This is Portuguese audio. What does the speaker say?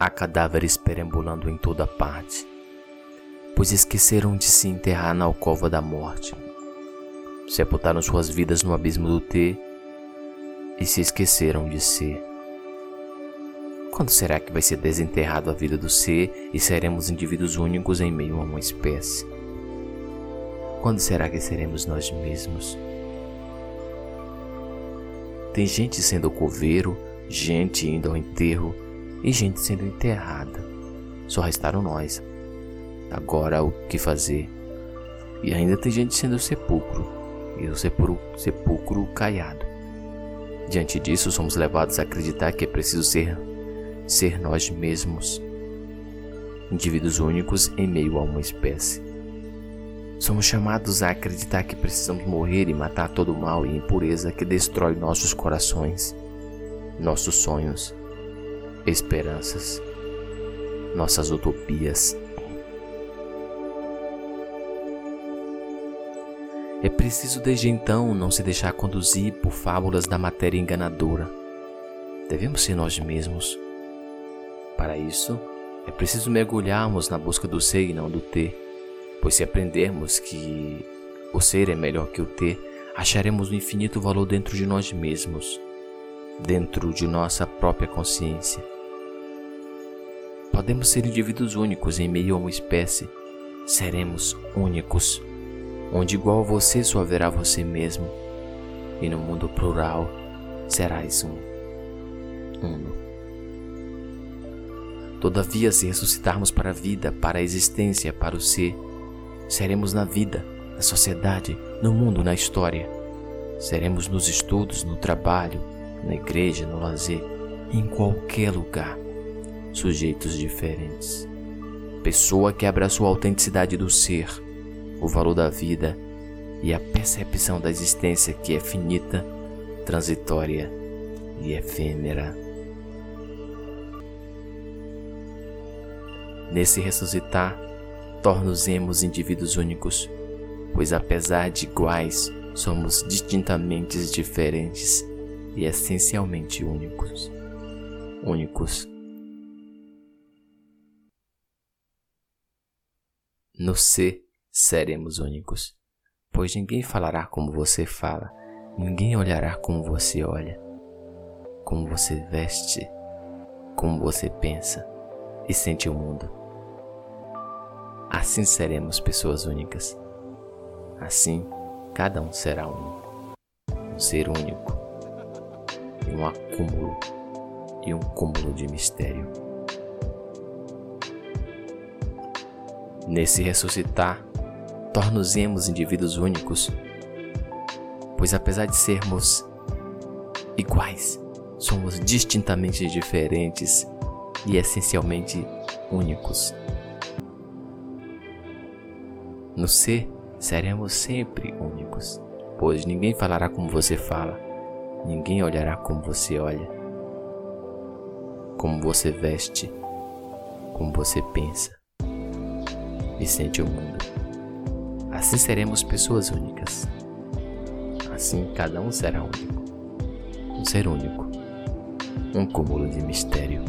há cadáveres perambulando em toda parte, pois esqueceram de se enterrar na alcova da morte. Sepultaram suas vidas no abismo do ter e se esqueceram de ser. Quando será que vai ser desenterrado a vida do ser e seremos indivíduos únicos em meio a uma espécie? Quando será que seremos nós mesmos? Tem gente sendo coveiro, gente indo ao enterro e gente sendo enterrada. Só restaram nós. Agora o que fazer? E ainda tem gente sendo sepulcro e o sepulcro, sepulcro caiado. Diante disso, somos levados a acreditar que é preciso ser ser nós mesmos, indivíduos únicos em meio a uma espécie. Somos chamados a acreditar que precisamos morrer e matar todo o mal e impureza que destrói nossos corações, nossos sonhos, esperanças, nossas utopias. É preciso desde então não se deixar conduzir por fábulas da matéria enganadora. Devemos ser nós mesmos para isso, é preciso mergulharmos na busca do ser e não do ter, pois se aprendermos que o ser é melhor que o ter, acharemos o infinito valor dentro de nós mesmos, dentro de nossa própria consciência. Podemos ser indivíduos únicos em meio a uma espécie, seremos únicos, onde igual a você só haverá você mesmo, e no mundo plural serás um. Uno. Todavia, se ressuscitarmos para a vida, para a existência, para o ser, seremos na vida, na sociedade, no mundo, na história. Seremos nos estudos, no trabalho, na igreja, no lazer, em qualquer lugar, sujeitos diferentes. Pessoa que abraçou a autenticidade do ser, o valor da vida e a percepção da existência que é finita, transitória e efêmera. Nesse ressuscitar, tornamos indivíduos únicos, pois apesar de iguais, somos distintamente diferentes e essencialmente únicos. Únicos. No ser, seremos únicos, pois ninguém falará como você fala, ninguém olhará como você olha, como você veste, como você pensa e sente o mundo. Assim seremos pessoas únicas. Assim, cada um será único. Um ser único. Um acúmulo e um cúmulo de mistério. Nesse ressuscitar, tornozemos indivíduos únicos, pois apesar de sermos iguais, somos distintamente diferentes e essencialmente únicos. No ser, seremos sempre únicos, pois ninguém falará como você fala, ninguém olhará como você olha, como você veste, como você pensa e sente o mundo. Assim seremos pessoas únicas. Assim cada um será único, um ser único, um cúmulo de mistério.